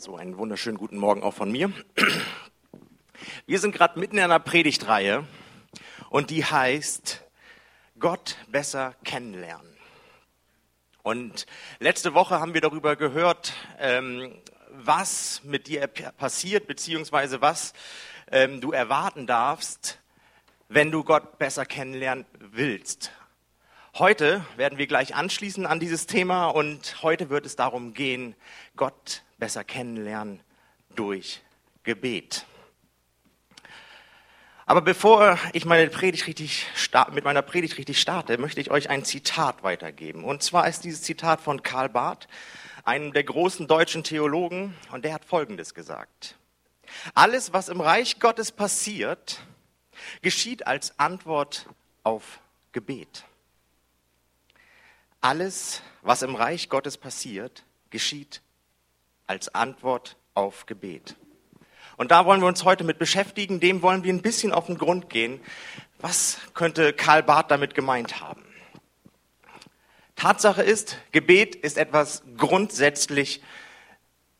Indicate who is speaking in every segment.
Speaker 1: So einen wunderschönen guten Morgen auch von mir. Wir sind gerade mitten in einer Predigtreihe und die heißt Gott besser kennenlernen. Und letzte Woche haben wir darüber gehört, ähm, was mit dir passiert, beziehungsweise was ähm, du erwarten darfst, wenn du Gott besser kennenlernen willst. Heute werden wir gleich anschließen an dieses Thema und heute wird es darum gehen, Gott besser kennenlernen durch Gebet. Aber bevor ich meine Predigt richtig mit meiner Predigt richtig starte, möchte ich euch ein Zitat weitergeben. Und zwar ist dieses Zitat von Karl Barth, einem der großen deutschen Theologen, und der hat Folgendes gesagt. Alles, was im Reich Gottes passiert, geschieht als Antwort auf Gebet. Alles, was im Reich Gottes passiert, geschieht als Antwort auf Gebet. Und da wollen wir uns heute mit beschäftigen, dem wollen wir ein bisschen auf den Grund gehen. Was könnte Karl Barth damit gemeint haben? Tatsache ist, Gebet ist etwas grundsätzlich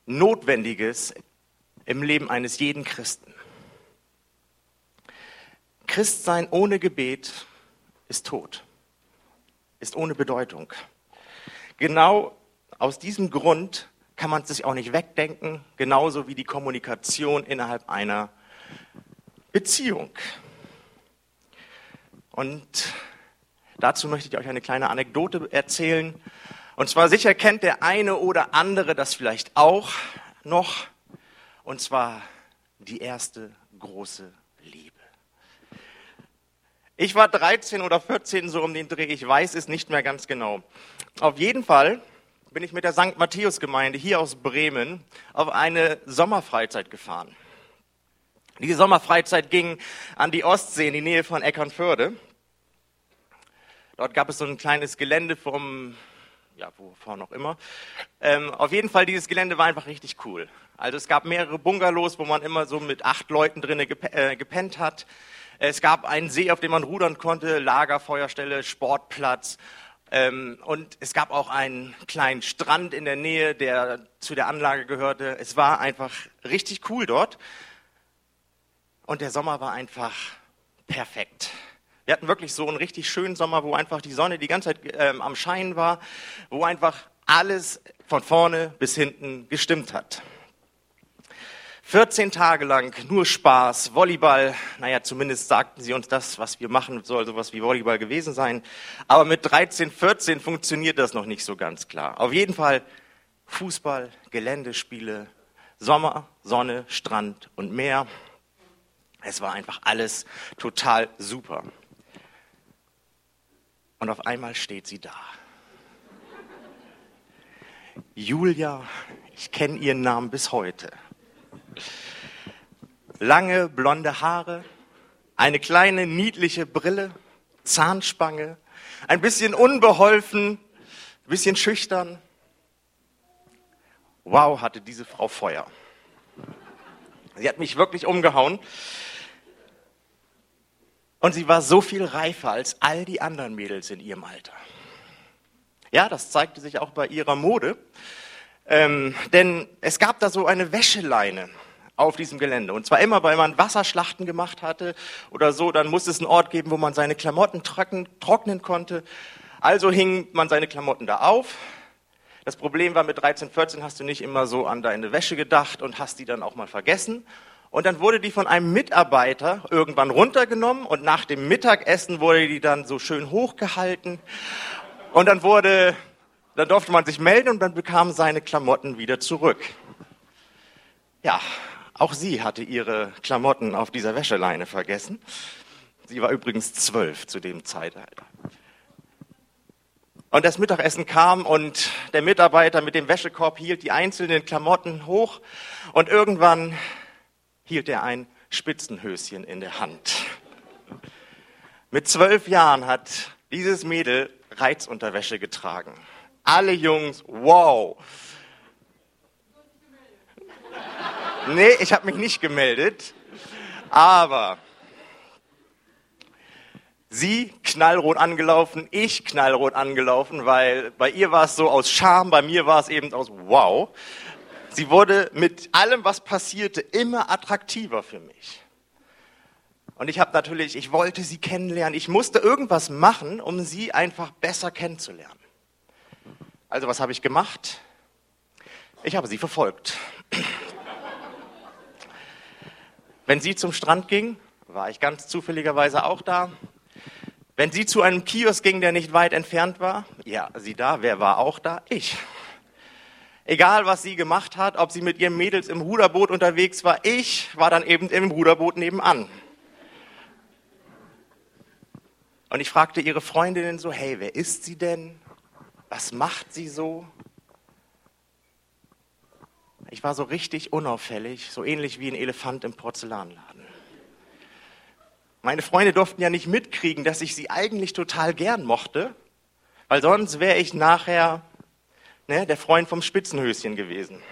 Speaker 1: Notwendiges im Leben eines jeden Christen. Christsein ohne Gebet ist tot, ist ohne Bedeutung. Genau aus diesem Grund kann man sich auch nicht wegdenken, genauso wie die Kommunikation innerhalb einer Beziehung. Und dazu möchte ich euch eine kleine Anekdote erzählen. Und zwar sicher kennt der eine oder andere das vielleicht auch noch. Und zwar die erste große Liebe. Ich war 13 oder 14 so um den Dreh, ich weiß es nicht mehr ganz genau. Auf jeden Fall bin ich mit der St. Matthäus-Gemeinde hier aus Bremen auf eine Sommerfreizeit gefahren. Diese Sommerfreizeit ging an die Ostsee in die Nähe von Eckernförde. Dort gab es so ein kleines Gelände vom, ja, wovor noch immer. Ähm, auf jeden Fall, dieses Gelände war einfach richtig cool. Also es gab mehrere Bungalows, wo man immer so mit acht Leuten drinnen äh, gepennt hat. Es gab einen See, auf dem man rudern konnte, Lagerfeuerstelle, Sportplatz ähm, und es gab auch einen kleinen Strand in der Nähe, der zu der Anlage gehörte. Es war einfach richtig cool dort. Und der Sommer war einfach perfekt. Wir hatten wirklich so einen richtig schönen Sommer, wo einfach die Sonne die ganze Zeit ähm, am Scheinen war, wo einfach alles von vorne bis hinten gestimmt hat. 14 Tage lang nur Spaß, Volleyball. Naja, zumindest sagten sie uns das, was wir machen, soll sowas wie Volleyball gewesen sein. Aber mit 13, 14 funktioniert das noch nicht so ganz klar. Auf jeden Fall Fußball, Geländespiele, Sommer, Sonne, Strand und Meer. Es war einfach alles total super. Und auf einmal steht sie da. Julia, ich kenne ihren Namen bis heute lange blonde Haare, eine kleine niedliche Brille, Zahnspange, ein bisschen unbeholfen, ein bisschen schüchtern. Wow, hatte diese Frau Feuer. Sie hat mich wirklich umgehauen. Und sie war so viel reifer als all die anderen Mädels in ihrem Alter. Ja, das zeigte sich auch bei ihrer Mode. Ähm, denn es gab da so eine Wäscheleine auf diesem Gelände. Und zwar immer, weil man Wasserschlachten gemacht hatte oder so, dann musste es einen Ort geben, wo man seine Klamotten trocken, trocknen konnte. Also hing man seine Klamotten da auf. Das Problem war, mit 13, 14 hast du nicht immer so an deine Wäsche gedacht und hast die dann auch mal vergessen. Und dann wurde die von einem Mitarbeiter irgendwann runtergenommen und nach dem Mittagessen wurde die dann so schön hochgehalten. Und dann wurde, dann durfte man sich melden und dann bekam seine Klamotten wieder zurück. Ja, auch sie hatte ihre Klamotten auf dieser Wäscheleine vergessen. Sie war übrigens zwölf zu dem Zeitalter. Und das Mittagessen kam und der Mitarbeiter mit dem Wäschekorb hielt die einzelnen Klamotten hoch und irgendwann hielt er ein Spitzenhöschen in der Hand. Mit zwölf Jahren hat dieses Mädel Reizunterwäsche getragen. Alle Jungs, wow, Nee, ich habe mich nicht gemeldet. Aber sie knallrot angelaufen, ich knallrot angelaufen, weil bei ihr war es so aus Scham, bei mir war es eben aus Wow. Sie wurde mit allem, was passierte, immer attraktiver für mich. Und ich habe natürlich, ich wollte sie kennenlernen. Ich musste irgendwas machen, um sie einfach besser kennenzulernen. Also was habe ich gemacht? Ich habe sie verfolgt. Wenn sie zum Strand ging, war ich ganz zufälligerweise auch da. Wenn sie zu einem Kiosk ging, der nicht weit entfernt war, ja, sie da, wer war auch da? Ich. Egal, was sie gemacht hat, ob sie mit ihren Mädels im Ruderboot unterwegs war, ich war dann eben im Ruderboot nebenan. Und ich fragte ihre Freundinnen so, hey, wer ist sie denn? Was macht sie so? Ich war so richtig unauffällig, so ähnlich wie ein Elefant im Porzellanladen. Meine Freunde durften ja nicht mitkriegen, dass ich sie eigentlich total gern mochte, weil sonst wäre ich nachher ne, der Freund vom Spitzenhöschen gewesen.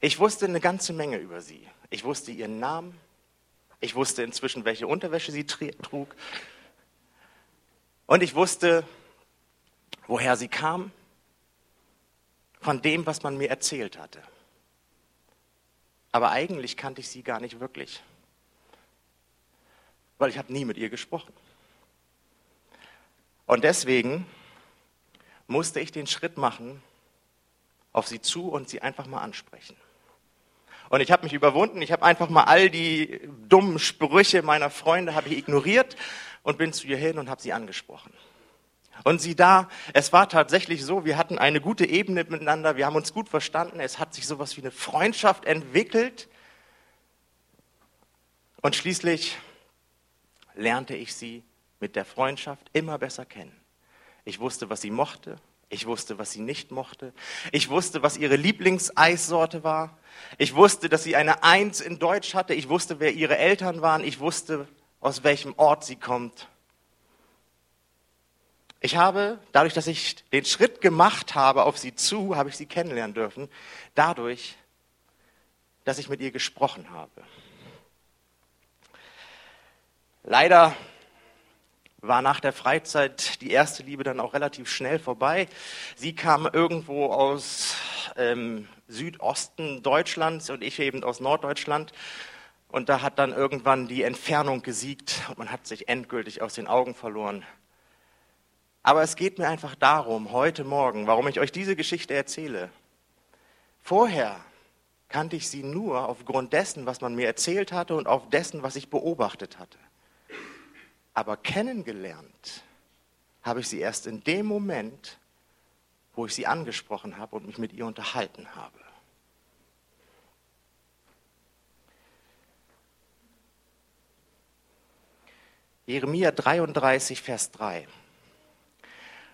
Speaker 1: Ich wusste eine ganze Menge über sie. Ich wusste ihren Namen. Ich wusste inzwischen, welche Unterwäsche sie trug. Und ich wusste, woher sie kam, von dem, was man mir erzählt hatte. Aber eigentlich kannte ich sie gar nicht wirklich, weil ich habe nie mit ihr gesprochen. Und deswegen musste ich den Schritt machen, auf sie zu und sie einfach mal ansprechen. Und ich habe mich überwunden, ich habe einfach mal all die dummen Sprüche meiner Freunde ich ignoriert und bin zu ihr hin und habe sie angesprochen. Und sie da, es war tatsächlich so, wir hatten eine gute Ebene miteinander, wir haben uns gut verstanden, es hat sich sowas wie eine Freundschaft entwickelt. Und schließlich lernte ich sie mit der Freundschaft immer besser kennen. Ich wusste, was sie mochte, ich wusste, was sie nicht mochte, ich wusste, was ihre Lieblingseissorte war, ich wusste, dass sie eine Eins in Deutsch hatte, ich wusste, wer ihre Eltern waren, ich wusste, aus welchem Ort sie kommt. Ich habe, dadurch, dass ich den Schritt gemacht habe auf sie zu, habe ich sie kennenlernen dürfen, dadurch, dass ich mit ihr gesprochen habe. Leider war nach der Freizeit die erste Liebe dann auch relativ schnell vorbei. Sie kam irgendwo aus ähm, Südosten Deutschlands und ich eben aus Norddeutschland. Und da hat dann irgendwann die Entfernung gesiegt und man hat sich endgültig aus den Augen verloren. Aber es geht mir einfach darum, heute Morgen, warum ich euch diese Geschichte erzähle. Vorher kannte ich sie nur aufgrund dessen, was man mir erzählt hatte und auf dessen, was ich beobachtet hatte. Aber kennengelernt habe ich sie erst in dem Moment, wo ich sie angesprochen habe und mich mit ihr unterhalten habe. Jeremia 33, Vers 3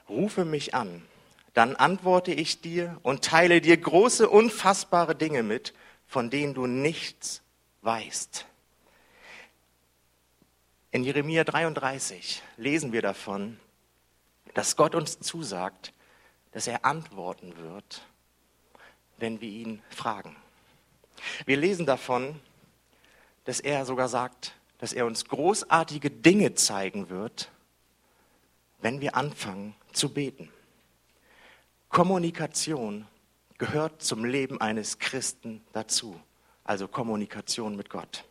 Speaker 1: rufe mich an, dann antworte ich dir und teile dir große, unfassbare Dinge mit, von denen du nichts weißt. In Jeremia 33 lesen wir davon, dass Gott uns zusagt, dass er antworten wird, wenn wir ihn fragen. Wir lesen davon, dass er sogar sagt, dass er uns großartige Dinge zeigen wird, wenn wir anfangen zu beten. Kommunikation gehört zum Leben eines Christen dazu, also Kommunikation mit Gott.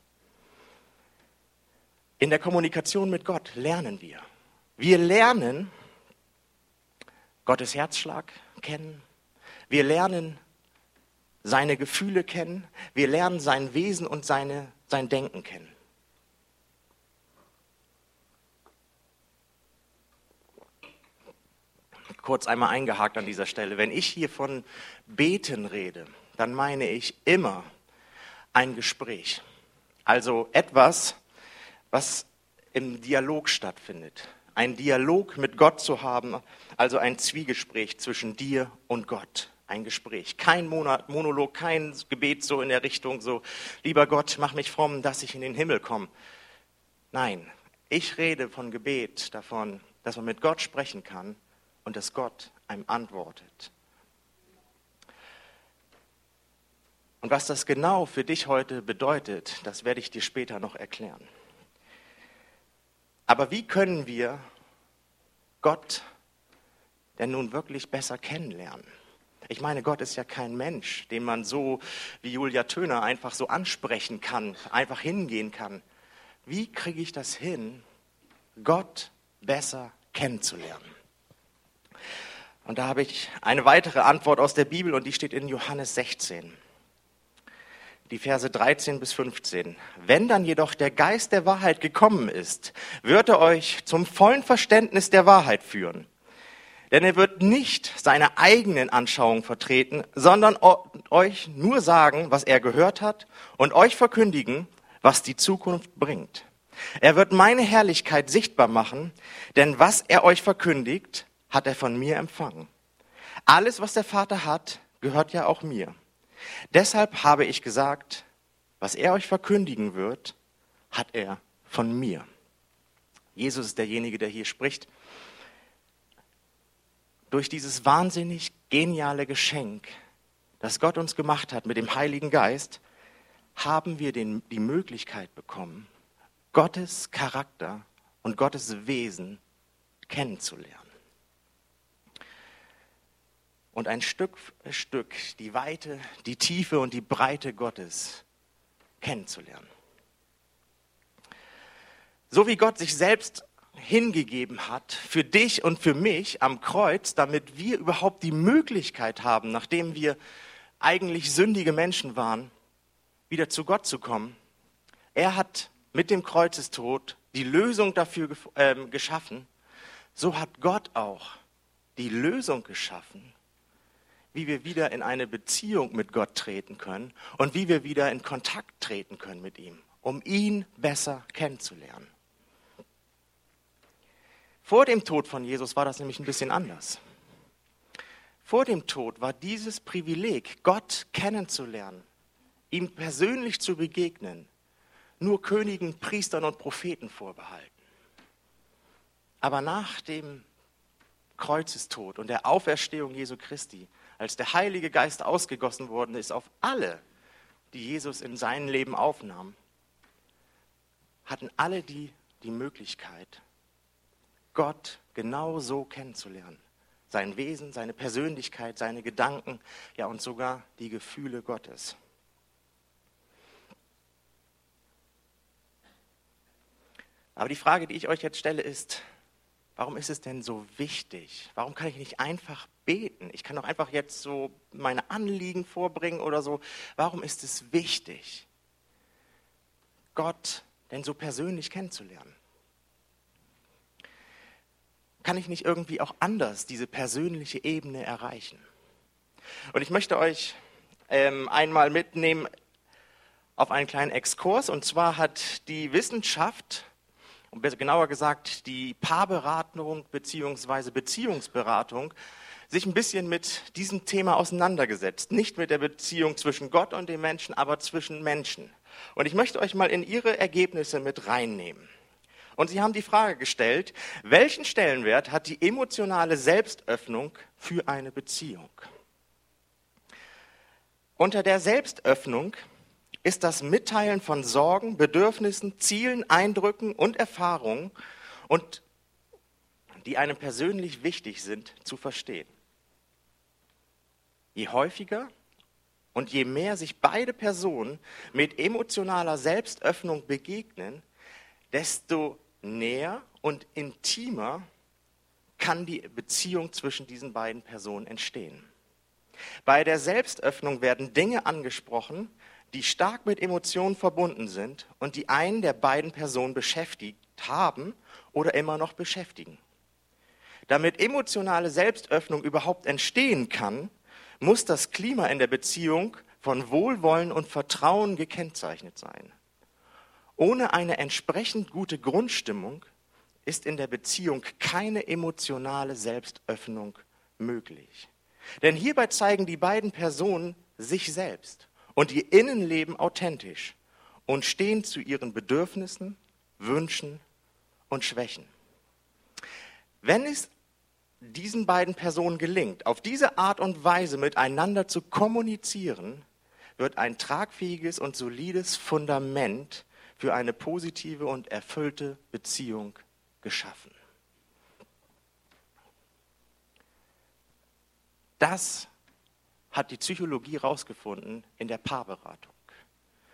Speaker 1: In der Kommunikation mit Gott lernen wir. Wir lernen Gottes Herzschlag kennen. Wir lernen seine Gefühle kennen. Wir lernen sein Wesen und seine, sein Denken kennen. Kurz einmal eingehakt an dieser Stelle. Wenn ich hier von Beten rede, dann meine ich immer ein Gespräch. Also etwas, was im Dialog stattfindet. Ein Dialog mit Gott zu haben, also ein Zwiegespräch zwischen dir und Gott. Ein Gespräch. Kein Monolog, kein Gebet so in der Richtung so, lieber Gott, mach mich fromm, dass ich in den Himmel komme. Nein, ich rede von Gebet, davon, dass man mit Gott sprechen kann und dass Gott einem antwortet. Und was das genau für dich heute bedeutet, das werde ich dir später noch erklären. Aber wie können wir Gott denn nun wirklich besser kennenlernen? Ich meine, Gott ist ja kein Mensch, den man so wie Julia Töner einfach so ansprechen kann, einfach hingehen kann. Wie kriege ich das hin, Gott besser kennenzulernen? Und da habe ich eine weitere Antwort aus der Bibel und die steht in Johannes 16 die Verse 13 bis 15. Wenn dann jedoch der Geist der Wahrheit gekommen ist, wird er euch zum vollen Verständnis der Wahrheit führen. Denn er wird nicht seine eigenen Anschauungen vertreten, sondern euch nur sagen, was er gehört hat und euch verkündigen, was die Zukunft bringt. Er wird meine Herrlichkeit sichtbar machen, denn was er euch verkündigt, hat er von mir empfangen. Alles, was der Vater hat, gehört ja auch mir. Deshalb habe ich gesagt, was er euch verkündigen wird, hat er von mir. Jesus ist derjenige, der hier spricht. Durch dieses wahnsinnig geniale Geschenk, das Gott uns gemacht hat mit dem Heiligen Geist, haben wir den, die Möglichkeit bekommen, Gottes Charakter und Gottes Wesen kennenzulernen und ein Stück für Stück die Weite, die Tiefe und die Breite Gottes kennenzulernen. So wie Gott sich selbst hingegeben hat für dich und für mich am Kreuz, damit wir überhaupt die Möglichkeit haben, nachdem wir eigentlich sündige Menschen waren, wieder zu Gott zu kommen. Er hat mit dem Kreuzestod die Lösung dafür äh, geschaffen. So hat Gott auch die Lösung geschaffen wie wir wieder in eine Beziehung mit Gott treten können und wie wir wieder in Kontakt treten können mit ihm, um ihn besser kennenzulernen. Vor dem Tod von Jesus war das nämlich ein bisschen anders. Vor dem Tod war dieses Privileg, Gott kennenzulernen, ihm persönlich zu begegnen, nur Königen, Priestern und Propheten vorbehalten. Aber nach dem Kreuzestod und der Auferstehung Jesu Christi als der Heilige Geist ausgegossen worden ist auf alle, die Jesus in sein Leben aufnahm, hatten alle die die Möglichkeit, Gott genau so kennenzulernen. Sein Wesen, seine Persönlichkeit, seine Gedanken, ja und sogar die Gefühle Gottes. Aber die Frage, die ich euch jetzt stelle, ist, Warum ist es denn so wichtig? Warum kann ich nicht einfach beten? Ich kann doch einfach jetzt so meine Anliegen vorbringen oder so. Warum ist es wichtig, Gott denn so persönlich kennenzulernen? Kann ich nicht irgendwie auch anders diese persönliche Ebene erreichen? Und ich möchte euch ähm, einmal mitnehmen auf einen kleinen Exkurs. Und zwar hat die Wissenschaft genauer gesagt die Paarberatung bzw. Beziehungsberatung, sich ein bisschen mit diesem Thema auseinandergesetzt. Nicht mit der Beziehung zwischen Gott und den Menschen, aber zwischen Menschen. Und ich möchte euch mal in ihre Ergebnisse mit reinnehmen. Und sie haben die Frage gestellt, welchen Stellenwert hat die emotionale Selbstöffnung für eine Beziehung? Unter der Selbstöffnung ist das Mitteilen von Sorgen, Bedürfnissen, Zielen, Eindrücken und Erfahrungen und die einem persönlich wichtig sind, zu verstehen. Je häufiger und je mehr sich beide Personen mit emotionaler Selbstöffnung begegnen, desto näher und intimer kann die Beziehung zwischen diesen beiden Personen entstehen. Bei der Selbstöffnung werden Dinge angesprochen, die stark mit Emotionen verbunden sind und die einen der beiden Personen beschäftigt haben oder immer noch beschäftigen. Damit emotionale Selbstöffnung überhaupt entstehen kann, muss das Klima in der Beziehung von Wohlwollen und Vertrauen gekennzeichnet sein. Ohne eine entsprechend gute Grundstimmung ist in der Beziehung keine emotionale Selbstöffnung möglich. Denn hierbei zeigen die beiden Personen sich selbst und ihr Innenleben authentisch und stehen zu ihren Bedürfnissen, Wünschen und Schwächen. Wenn es diesen beiden Personen gelingt, auf diese Art und Weise miteinander zu kommunizieren, wird ein tragfähiges und solides Fundament für eine positive und erfüllte Beziehung geschaffen. Das hat die Psychologie herausgefunden in der Paarberatung.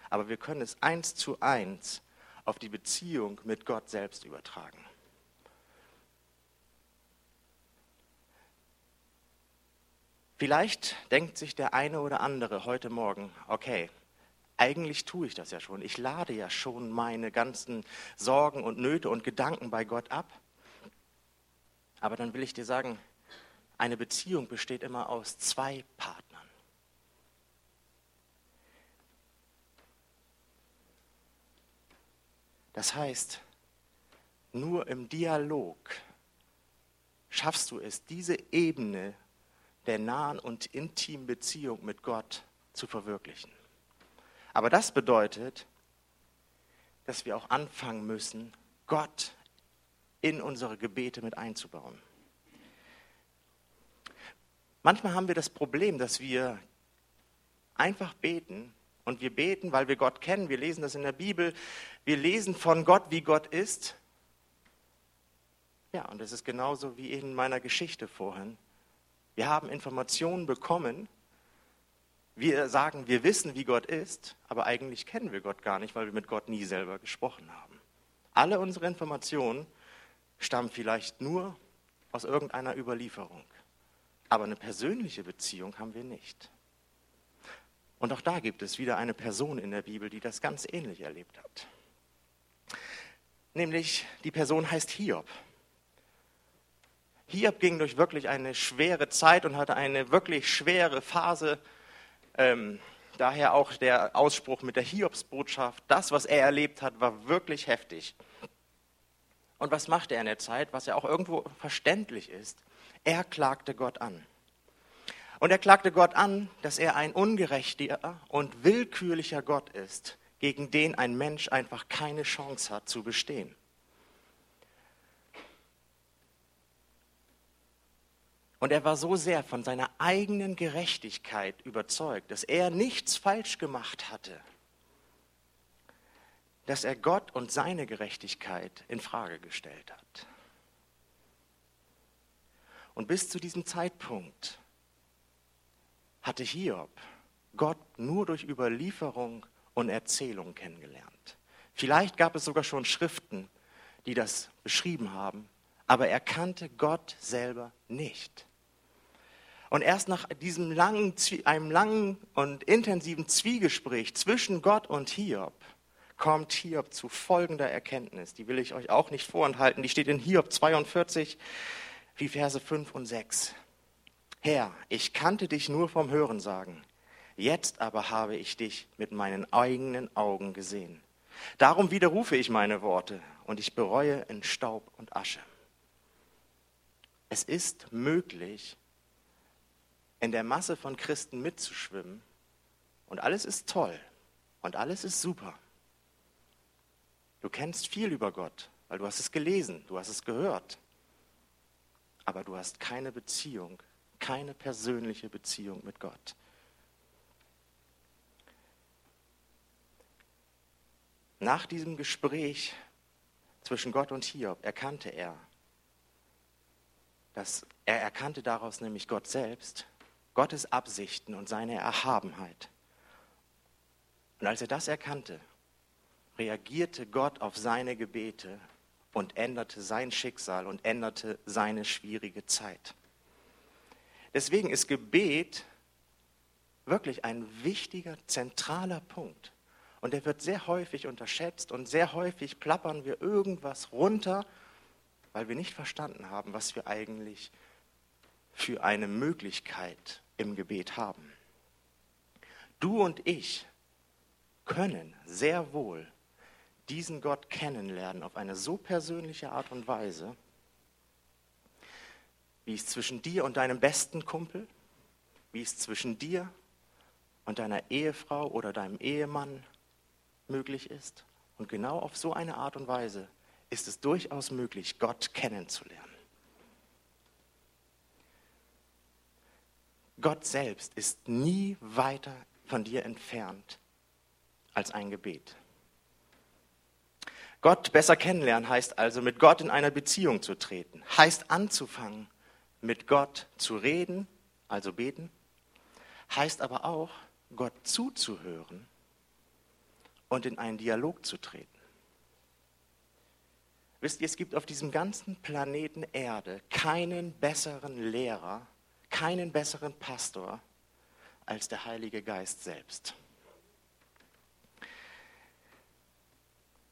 Speaker 1: Aber wir können es eins zu eins auf die Beziehung mit Gott selbst übertragen. Vielleicht denkt sich der eine oder andere heute Morgen, okay, eigentlich tue ich das ja schon. Ich lade ja schon meine ganzen Sorgen und Nöte und Gedanken bei Gott ab. Aber dann will ich dir sagen, eine Beziehung besteht immer aus zwei Partnern. Das heißt, nur im Dialog schaffst du es, diese Ebene der nahen und intimen Beziehung mit Gott zu verwirklichen. Aber das bedeutet, dass wir auch anfangen müssen, Gott in unsere Gebete mit einzubauen. Manchmal haben wir das Problem, dass wir einfach beten und wir beten, weil wir Gott kennen. Wir lesen das in der Bibel. Wir lesen von Gott, wie Gott ist. Ja, und das ist genauso wie in meiner Geschichte vorhin. Wir haben Informationen bekommen. Wir sagen, wir wissen, wie Gott ist, aber eigentlich kennen wir Gott gar nicht, weil wir mit Gott nie selber gesprochen haben. Alle unsere Informationen stammen vielleicht nur aus irgendeiner Überlieferung, aber eine persönliche Beziehung haben wir nicht. Und auch da gibt es wieder eine Person in der Bibel, die das ganz ähnlich erlebt hat. Nämlich die Person heißt Hiob. Hiob ging durch wirklich eine schwere Zeit und hatte eine wirklich schwere Phase. Ähm, daher auch der Ausspruch mit der Hiobsbotschaft. Das, was er erlebt hat, war wirklich heftig. Und was machte er in der Zeit, was ja auch irgendwo verständlich ist? Er klagte Gott an. Und er klagte Gott an, dass er ein ungerechter und willkürlicher Gott ist, gegen den ein Mensch einfach keine Chance hat zu bestehen. Und er war so sehr von seiner eigenen Gerechtigkeit überzeugt, dass er nichts falsch gemacht hatte, dass er Gott und seine Gerechtigkeit in Frage gestellt hat. Und bis zu diesem Zeitpunkt hatte Hiob Gott nur durch Überlieferung und Erzählung kennengelernt. Vielleicht gab es sogar schon Schriften, die das beschrieben haben, aber er kannte Gott selber nicht. Und erst nach diesem langen, einem langen und intensiven Zwiegespräch zwischen Gott und Hiob kommt Hiob zu folgender Erkenntnis. Die will ich euch auch nicht vorenthalten. Die steht in Hiob 42, wie Verse 5 und 6. Herr, ich kannte dich nur vom Hörensagen. Jetzt aber habe ich dich mit meinen eigenen Augen gesehen. Darum widerrufe ich meine Worte und ich bereue in Staub und Asche. Es ist möglich, in der Masse von Christen mitzuschwimmen und alles ist toll und alles ist super. Du kennst viel über Gott, weil du hast es gelesen, du hast es gehört, aber du hast keine Beziehung, keine persönliche Beziehung mit Gott. Nach diesem Gespräch zwischen Gott und Hiob erkannte er, dass er erkannte daraus nämlich Gott selbst Gottes Absichten und seine Erhabenheit. Und als er das erkannte, reagierte Gott auf seine Gebete und änderte sein Schicksal und änderte seine schwierige Zeit. Deswegen ist Gebet wirklich ein wichtiger, zentraler Punkt. Und er wird sehr häufig unterschätzt und sehr häufig plappern wir irgendwas runter, weil wir nicht verstanden haben, was wir eigentlich für eine Möglichkeit im Gebet haben. Du und ich können sehr wohl diesen Gott kennenlernen auf eine so persönliche Art und Weise, wie es zwischen dir und deinem besten Kumpel, wie es zwischen dir und deiner Ehefrau oder deinem Ehemann möglich ist. Und genau auf so eine Art und Weise ist es durchaus möglich, Gott kennenzulernen. Gott selbst ist nie weiter von dir entfernt als ein Gebet. Gott besser kennenlernen heißt also, mit Gott in einer Beziehung zu treten, heißt anzufangen, mit Gott zu reden, also beten, heißt aber auch, Gott zuzuhören und in einen Dialog zu treten. Wisst ihr, es gibt auf diesem ganzen Planeten Erde keinen besseren Lehrer, keinen besseren Pastor als der Heilige Geist selbst.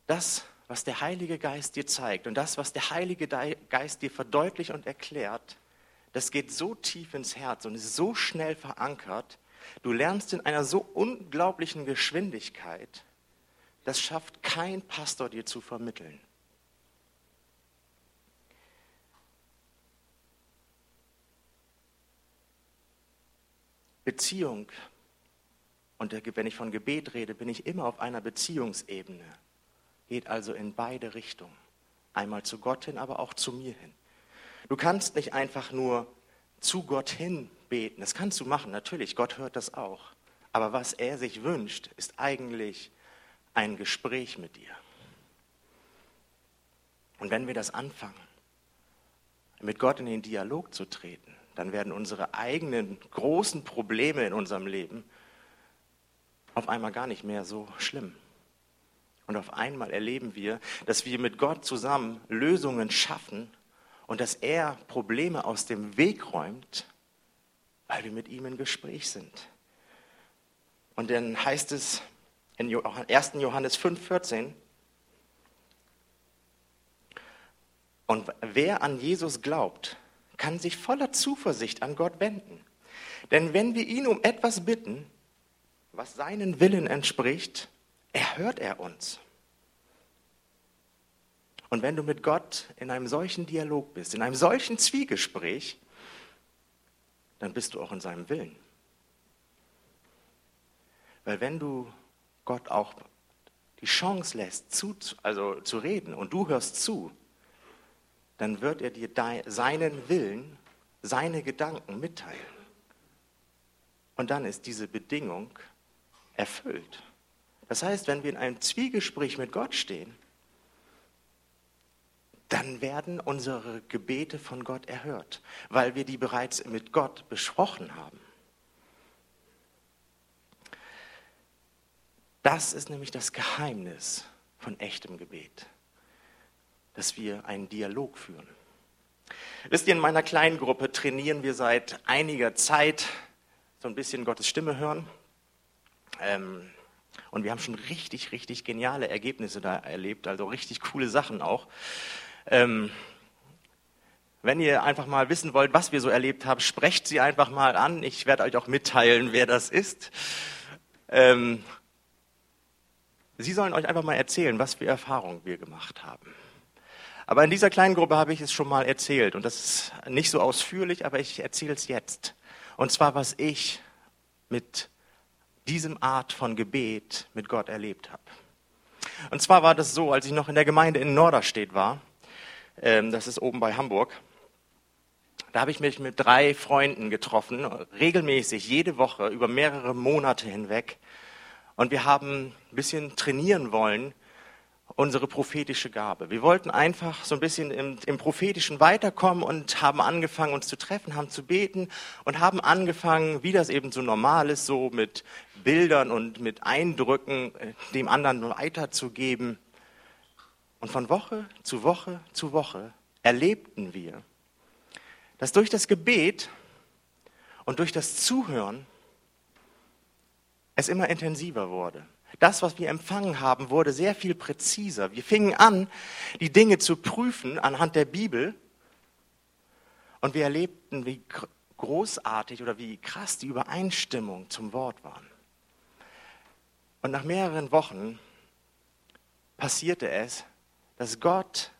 Speaker 1: Das, was der Heilige Geist dir zeigt und das, was der Heilige Geist dir verdeutlicht und erklärt, das geht so tief ins Herz und ist so schnell verankert. Du lernst in einer so unglaublichen Geschwindigkeit, das schafft kein Pastor dir zu vermitteln. Beziehung, und wenn ich von Gebet rede, bin ich immer auf einer Beziehungsebene, geht also in beide Richtungen. Einmal zu Gott hin, aber auch zu mir hin. Du kannst nicht einfach nur zu Gott hin beten. Das kannst du machen, natürlich, Gott hört das auch. Aber was er sich wünscht, ist eigentlich ein Gespräch mit dir. Und wenn wir das anfangen, mit Gott in den Dialog zu treten, dann werden unsere eigenen großen Probleme in unserem Leben auf einmal gar nicht mehr so schlimm. Und auf einmal erleben wir, dass wir mit Gott zusammen Lösungen schaffen und dass er Probleme aus dem Weg räumt, weil wir mit ihm im Gespräch sind. Und dann heißt es in 1. Johannes 5, 14, und wer an Jesus glaubt, kann sich voller Zuversicht an Gott wenden. Denn wenn wir ihn um etwas bitten, was seinen Willen entspricht, erhört er uns. Und wenn du mit Gott in einem solchen Dialog bist, in einem solchen Zwiegespräch, dann bist du auch in seinem Willen. Weil wenn du Gott auch die Chance lässt, zu, also zu reden und du hörst zu, dann wird er dir seinen Willen, seine Gedanken mitteilen. Und dann ist diese Bedingung erfüllt. Das heißt, wenn wir in einem Zwiegespräch mit Gott stehen, dann werden unsere Gebete von Gott erhört, weil wir die bereits mit Gott besprochen haben. Das ist nämlich das Geheimnis von echtem Gebet dass wir einen Dialog führen. Wisst ihr, in meiner kleinen Gruppe trainieren wir seit einiger Zeit so ein bisschen Gottes Stimme hören. Ähm, und wir haben schon richtig, richtig geniale Ergebnisse da erlebt, also richtig coole Sachen auch. Ähm, wenn ihr einfach mal wissen wollt, was wir so erlebt haben, sprecht sie einfach mal an. Ich werde euch auch mitteilen, wer das ist. Ähm, sie sollen euch einfach mal erzählen, was für Erfahrungen wir gemacht haben. Aber in dieser kleinen Gruppe habe ich es schon mal erzählt und das ist nicht so ausführlich, aber ich erzähle es jetzt. Und zwar, was ich mit diesem Art von Gebet mit Gott erlebt habe. Und zwar war das so, als ich noch in der Gemeinde in Norderstedt war, das ist oben bei Hamburg, da habe ich mich mit drei Freunden getroffen, regelmäßig, jede Woche, über mehrere Monate hinweg. Und wir haben ein bisschen trainieren wollen, unsere prophetische Gabe. Wir wollten einfach so ein bisschen im, im, Prophetischen weiterkommen und haben angefangen, uns zu treffen, haben zu beten und haben angefangen, wie das eben so normal ist, so mit Bildern und mit Eindrücken äh, dem anderen weiterzugeben. Und von Woche zu Woche zu Woche erlebten wir, dass durch das Gebet und durch das Zuhören es immer intensiver wurde. Das, was wir empfangen haben, wurde sehr viel präziser. Wir fingen an, die Dinge zu prüfen anhand der Bibel und wir erlebten, wie großartig oder wie krass die Übereinstimmung zum Wort waren. Und nach mehreren Wochen passierte es, dass Gott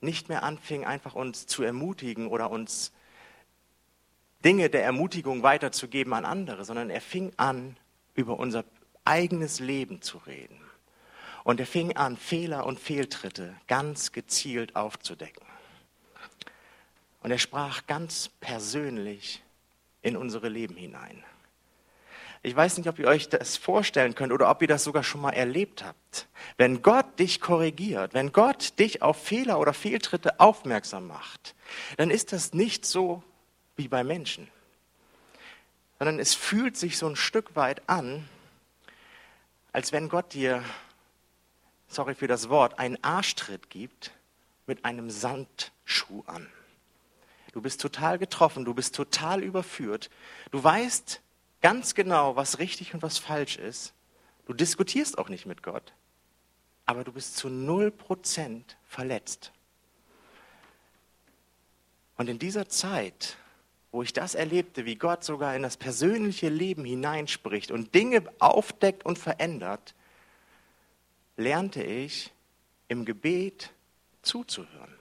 Speaker 1: nicht mehr anfing, einfach uns zu ermutigen oder uns Dinge der Ermutigung weiterzugeben an andere, sondern er fing an, über unser eigenes Leben zu reden. Und er fing an, Fehler und Fehltritte ganz gezielt aufzudecken. Und er sprach ganz persönlich in unsere Leben hinein. Ich weiß nicht, ob ihr euch das vorstellen könnt oder ob ihr das sogar schon mal erlebt habt. Wenn Gott dich korrigiert, wenn Gott dich auf Fehler oder Fehltritte aufmerksam macht, dann ist das nicht so wie bei Menschen. sondern es fühlt sich so ein Stück weit an, als wenn Gott dir, sorry für das Wort, einen Arschtritt gibt mit einem Sandschuh an. Du bist total getroffen, du bist total überführt. Du weißt ganz genau, was richtig und was falsch ist. Du diskutierst auch nicht mit Gott, aber du bist zu null Prozent verletzt. Und in dieser Zeit, wo ich das erlebte, wie Gott sogar in das persönliche Leben hineinspricht und Dinge aufdeckt und verändert, lernte ich im Gebet zuzuhören.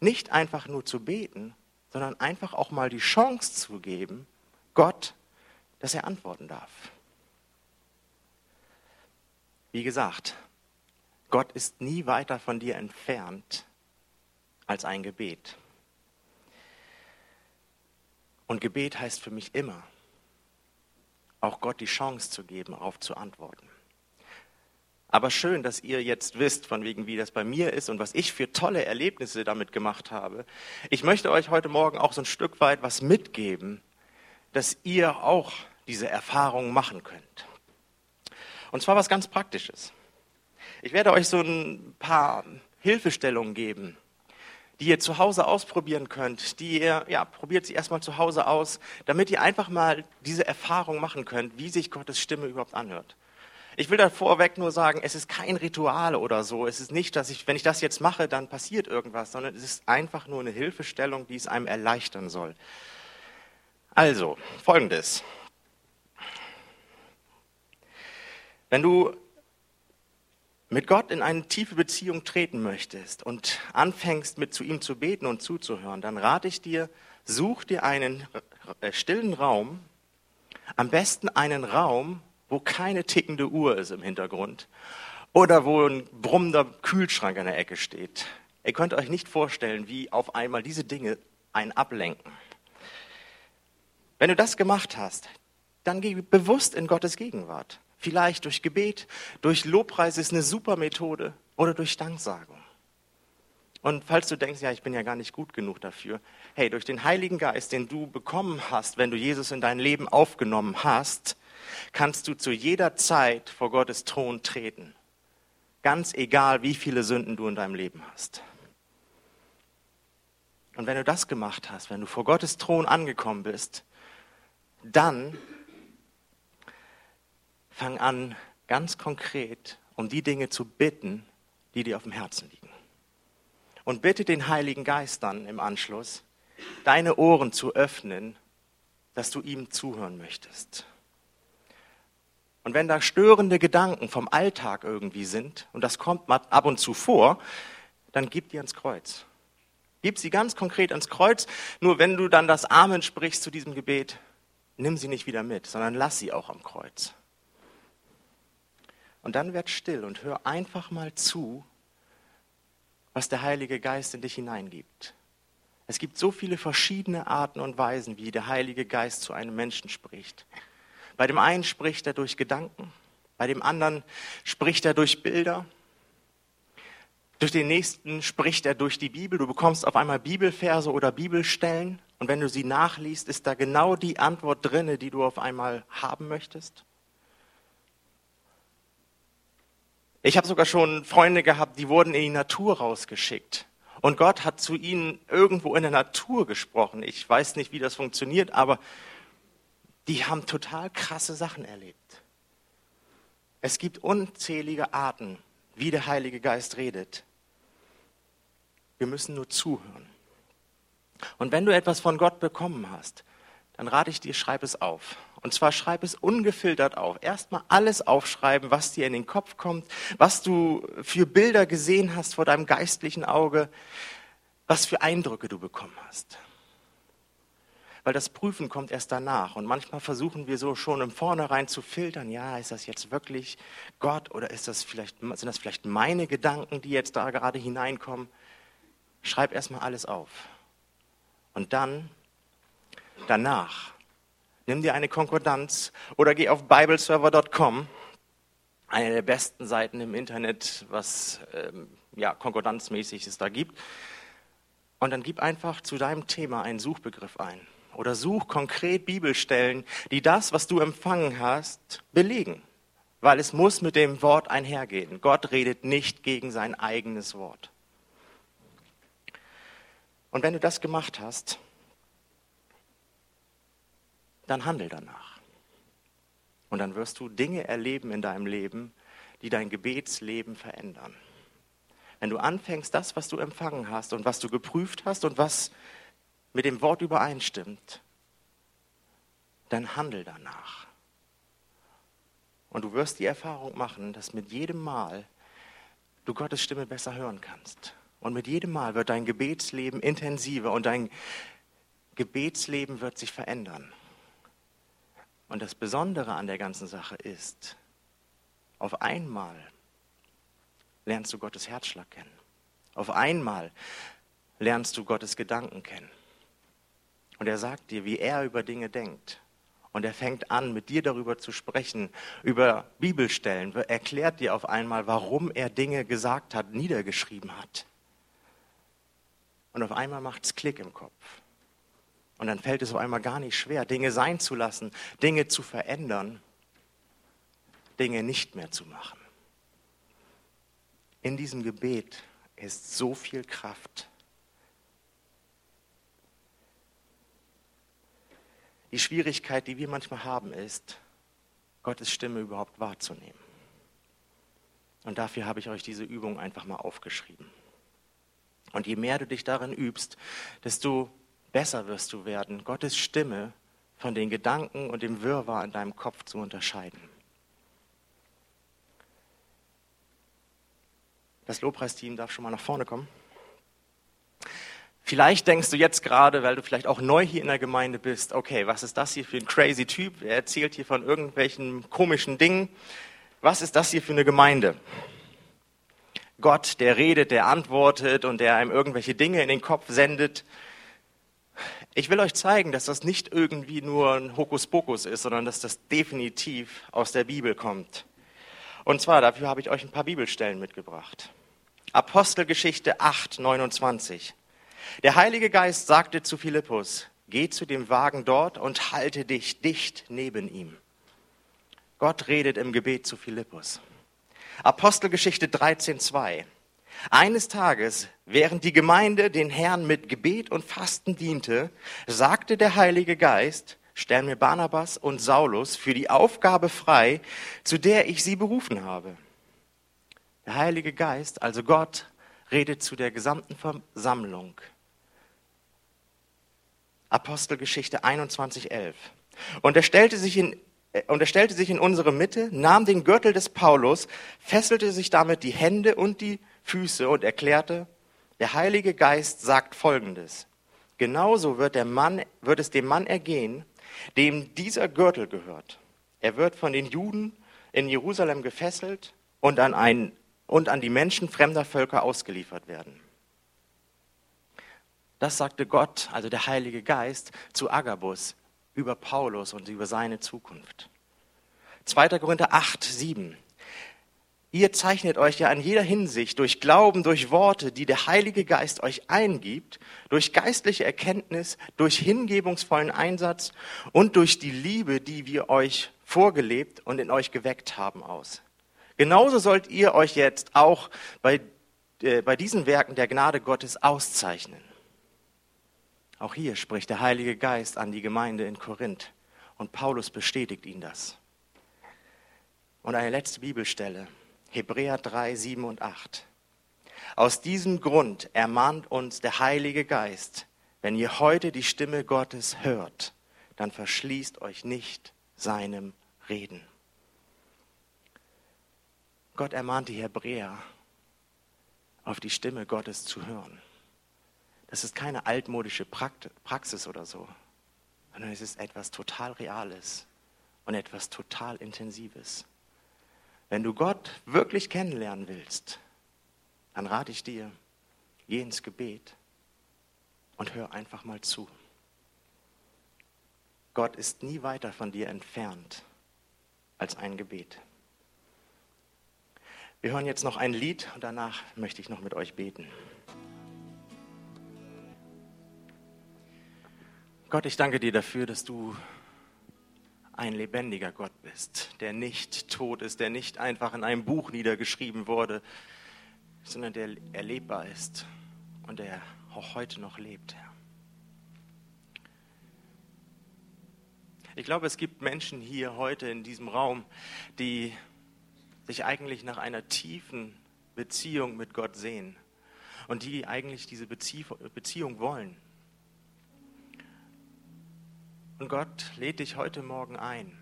Speaker 1: Nicht einfach nur zu beten, sondern einfach auch mal die Chance zu geben, Gott, dass er antworten darf. Wie gesagt, Gott ist nie weiter von dir entfernt als ein Gebet. Und Gebet heißt für mich immer, auch Gott die Chance zu geben, darauf zu antworten. Aber schön, dass ihr jetzt wisst, von wegen, wie das bei mir ist und was ich für tolle Erlebnisse damit gemacht habe. Ich möchte euch heute Morgen auch so ein Stück weit was mitgeben, dass ihr auch diese Erfahrungen machen könnt. Und zwar was ganz Praktisches. Ich werde euch so ein paar Hilfestellungen geben, die ihr zu Hause ausprobieren könnt, die ihr, ja, probiert sie erstmal zu Hause aus, damit ihr einfach mal diese Erfahrung machen könnt, wie sich Gottes Stimme überhaupt anhört. Ich will da vorweg nur sagen, es ist kein Ritual oder so. Es ist nicht, dass ich, wenn ich das jetzt mache, dann passiert irgendwas, sondern es ist einfach nur eine Hilfestellung, die es einem erleichtern soll. Also, folgendes. Wenn du mit Gott in eine tiefe Beziehung treten möchtest und anfängst mit zu ihm zu beten und zuzuhören, dann rate ich dir, such dir einen äh, stillen Raum, am besten einen Raum, wo keine tickende Uhr ist im Hintergrund oder wo ein brummender Kühlschrank an der Ecke steht. Ihr könnt euch nicht vorstellen, wie auf einmal diese Dinge einen ablenken. Wenn du das gemacht hast, dann geh bewusst in Gottes Gegenwart. Vielleicht durch Gebet, durch Lobpreis ist eine super Methode oder durch Danksagung. Und falls du denkst, ja, ich bin ja gar nicht gut genug dafür, hey, durch den Heiligen Geist, den du bekommen hast, wenn du Jesus in dein Leben aufgenommen hast, kannst du zu jeder Zeit vor Gottes Thron treten. Ganz egal, wie viele Sünden du in deinem Leben hast. Und wenn du das gemacht hast, wenn du vor Gottes Thron angekommen bist, dann fang an, ganz konkret um die Dinge zu bitten, die dir auf dem Herzen liegen. Und bitte den Heiligen Geist dann im Anschluss, deine Ohren zu öffnen, dass du ihm zuhören möchtest. Und wenn da störende Gedanken vom Alltag irgendwie sind, und das kommt ab und zu vor, dann gib die ans Kreuz. Gib sie ganz konkret ans Kreuz. Nur wenn du dann das Amen sprichst zu diesem Gebet, nimm sie nicht wieder mit, sondern lass sie auch am Kreuz. Und dann werd still und hör einfach mal zu, was der Heilige Geist in dich hineingibt. Es gibt so viele verschiedene Arten und Weisen, wie der Heilige Geist zu einem Menschen spricht. Bei dem einen spricht er durch Gedanken, bei dem anderen spricht er durch Bilder, durch den nächsten spricht er durch die Bibel. Du bekommst auf einmal Bibelverse oder Bibelstellen und wenn du sie nachliest, ist da genau die Antwort drinne, die du auf einmal haben möchtest. Ich habe sogar schon Freunde gehabt, die wurden in die Natur rausgeschickt. Und Gott hat zu ihnen irgendwo in der Natur gesprochen. Ich weiß nicht, wie das funktioniert, aber die haben total krasse Sachen erlebt. Es gibt unzählige Arten, wie der Heilige Geist redet. Wir müssen nur zuhören. Und wenn du etwas von Gott bekommen hast, dann rate ich dir, schreib es auf. Und zwar schreib es ungefiltert auf. Erstmal alles aufschreiben, was dir in den Kopf kommt, was du für Bilder gesehen hast vor deinem geistlichen Auge, was für Eindrücke du bekommen hast. Weil das Prüfen kommt erst danach. Und manchmal versuchen wir so schon im Vornherein zu filtern, ja, ist das jetzt wirklich Gott oder ist das vielleicht, sind das vielleicht meine Gedanken, die jetzt da gerade hineinkommen? Schreib erstmal alles auf. Und dann, danach, nimm dir eine Konkordanz oder geh auf bibleserver.com, eine der besten Seiten im Internet, was ähm, ja, konkordanzmäßig es da gibt. Und dann gib einfach zu deinem Thema einen Suchbegriff ein oder such konkret Bibelstellen, die das, was du empfangen hast, belegen. Weil es muss mit dem Wort einhergehen. Gott redet nicht gegen sein eigenes Wort. Und wenn du das gemacht hast, dann handel danach. Und dann wirst du Dinge erleben in deinem Leben, die dein Gebetsleben verändern. Wenn du anfängst, das, was du empfangen hast und was du geprüft hast und was mit dem Wort übereinstimmt, dann handel danach. Und du wirst die Erfahrung machen, dass mit jedem Mal du Gottes Stimme besser hören kannst. Und mit jedem Mal wird dein Gebetsleben intensiver und dein Gebetsleben wird sich verändern. Und das Besondere an der ganzen Sache ist, auf einmal lernst du Gottes Herzschlag kennen. Auf einmal lernst du Gottes Gedanken kennen. Und er sagt dir, wie er über Dinge denkt. Und er fängt an, mit dir darüber zu sprechen, über Bibelstellen, erklärt dir auf einmal, warum er Dinge gesagt hat, niedergeschrieben hat. Und auf einmal macht es Klick im Kopf. Und dann fällt es auf einmal gar nicht schwer, Dinge sein zu lassen, Dinge zu verändern, Dinge nicht mehr zu machen. In diesem Gebet ist so viel Kraft. Die Schwierigkeit, die wir manchmal haben, ist, Gottes Stimme überhaupt wahrzunehmen. Und dafür habe ich euch diese Übung einfach mal aufgeschrieben. Und je mehr du dich darin übst, desto besser wirst du werden, Gottes Stimme von den Gedanken und dem Wirrwarr in deinem Kopf zu unterscheiden. Das Lobpreisteam darf schon mal nach vorne kommen. Vielleicht denkst du jetzt gerade, weil du vielleicht auch neu hier in der Gemeinde bist, okay, was ist das hier für ein crazy Typ? Er erzählt hier von irgendwelchen komischen Dingen. Was ist das hier für eine Gemeinde? Gott, der redet, der antwortet und der einem irgendwelche Dinge in den Kopf sendet. Ich will euch zeigen, dass das nicht irgendwie nur ein Hokuspokus ist, sondern dass das definitiv aus der Bibel kommt. Und zwar, dafür habe ich euch ein paar Bibelstellen mitgebracht. Apostelgeschichte 8, 29. Der Heilige Geist sagte zu Philippus, geh zu dem Wagen dort und halte dich dicht neben ihm. Gott redet im Gebet zu Philippus. Apostelgeschichte 13, 2. Eines Tages, während die Gemeinde den Herrn mit Gebet und Fasten diente, sagte der Heilige Geist, stell mir Barnabas und Saulus für die Aufgabe frei, zu der ich sie berufen habe. Der Heilige Geist, also Gott, redet zu der gesamten Versammlung. Apostelgeschichte 21.11. Und er stellte sich in und er stellte sich in unsere Mitte, nahm den Gürtel des Paulus, fesselte sich damit die Hände und die Füße und erklärte, der Heilige Geist sagt Folgendes. Genauso wird, der Mann, wird es dem Mann ergehen, dem dieser Gürtel gehört. Er wird von den Juden in Jerusalem gefesselt und an einen und an die Menschen fremder Völker ausgeliefert werden. Das sagte Gott, also der Heilige Geist, zu Agabus über Paulus und über seine Zukunft. 2. Korinther 8, 7. Ihr zeichnet euch ja in jeder Hinsicht durch Glauben, durch Worte, die der Heilige Geist euch eingibt, durch geistliche Erkenntnis, durch hingebungsvollen Einsatz und durch die Liebe, die wir euch vorgelebt und in euch geweckt haben, aus. Genauso sollt ihr euch jetzt auch bei, äh, bei diesen Werken der Gnade Gottes auszeichnen. Auch hier spricht der Heilige Geist an die Gemeinde in Korinth und Paulus bestätigt ihn das. Und eine letzte Bibelstelle, Hebräer 3, 7 und 8. Aus diesem Grund ermahnt uns der Heilige Geist, wenn ihr heute die Stimme Gottes hört, dann verschließt euch nicht seinem Reden. Gott ermahnt die Hebräer, auf die Stimme Gottes zu hören. Das ist keine altmodische Praxis oder so, sondern es ist etwas total Reales und etwas total Intensives. Wenn du Gott wirklich kennenlernen willst, dann rate ich dir, geh ins Gebet und hör einfach mal zu. Gott ist nie weiter von dir entfernt als ein Gebet. Wir hören jetzt noch ein Lied und danach möchte ich noch mit euch beten. Gott, ich danke dir dafür, dass du ein lebendiger Gott bist, der nicht tot ist, der nicht einfach in einem Buch niedergeschrieben wurde, sondern der erlebbar ist und der auch heute noch lebt. Ich glaube, es gibt Menschen hier heute in diesem Raum, die sich eigentlich nach einer tiefen Beziehung mit Gott sehen und die eigentlich diese Beziehung wollen. Und Gott lädt dich heute Morgen ein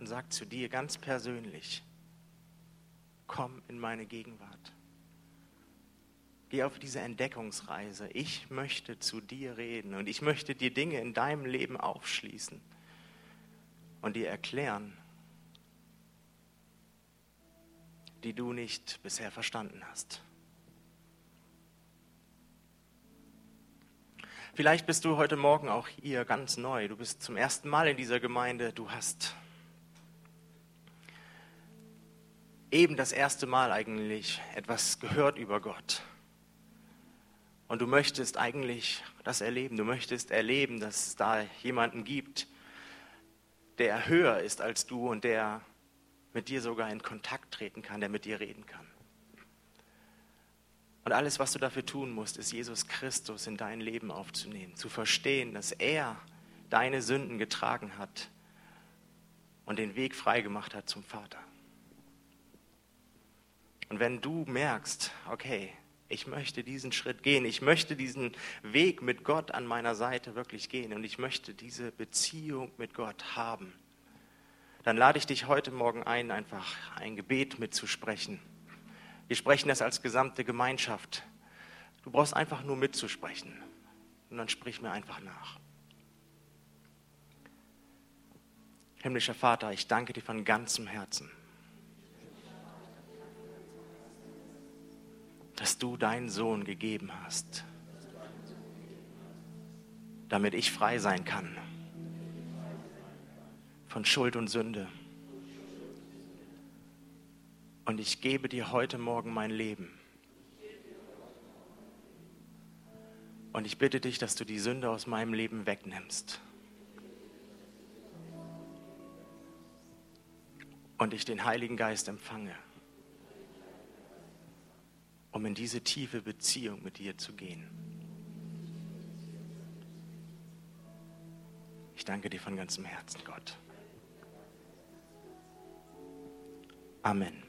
Speaker 1: und sagt zu dir ganz persönlich, komm in meine Gegenwart. Geh auf diese Entdeckungsreise. Ich möchte zu dir reden und ich möchte dir Dinge in deinem Leben aufschließen und dir erklären, die du nicht bisher verstanden hast. Vielleicht bist du heute Morgen auch hier ganz neu. Du bist zum ersten Mal in dieser Gemeinde. Du hast eben das erste Mal eigentlich etwas gehört über Gott. Und du möchtest eigentlich das erleben. Du möchtest erleben, dass es da jemanden gibt, der höher ist als du und der mit dir sogar in Kontakt treten kann, der mit dir reden kann. Und alles, was du dafür tun musst, ist Jesus Christus in dein Leben aufzunehmen, zu verstehen, dass er deine Sünden getragen hat und den Weg freigemacht hat zum Vater. Und wenn du merkst, okay, ich möchte diesen Schritt gehen, ich möchte diesen Weg mit Gott an meiner Seite wirklich gehen und ich möchte diese Beziehung mit Gott haben, dann lade ich dich heute Morgen ein, einfach ein Gebet mitzusprechen wir sprechen das als gesamte Gemeinschaft. Du brauchst einfach nur mitzusprechen. Und dann sprich mir einfach nach. Himmlischer Vater, ich danke dir von ganzem Herzen, dass du deinen Sohn gegeben hast, damit ich frei sein kann von Schuld und Sünde. Und ich gebe dir heute Morgen mein Leben. Und ich bitte dich, dass du die Sünde aus meinem Leben wegnimmst. Und ich den Heiligen Geist empfange, um in diese tiefe Beziehung mit dir zu gehen. Ich danke dir von ganzem Herzen, Gott. Amen.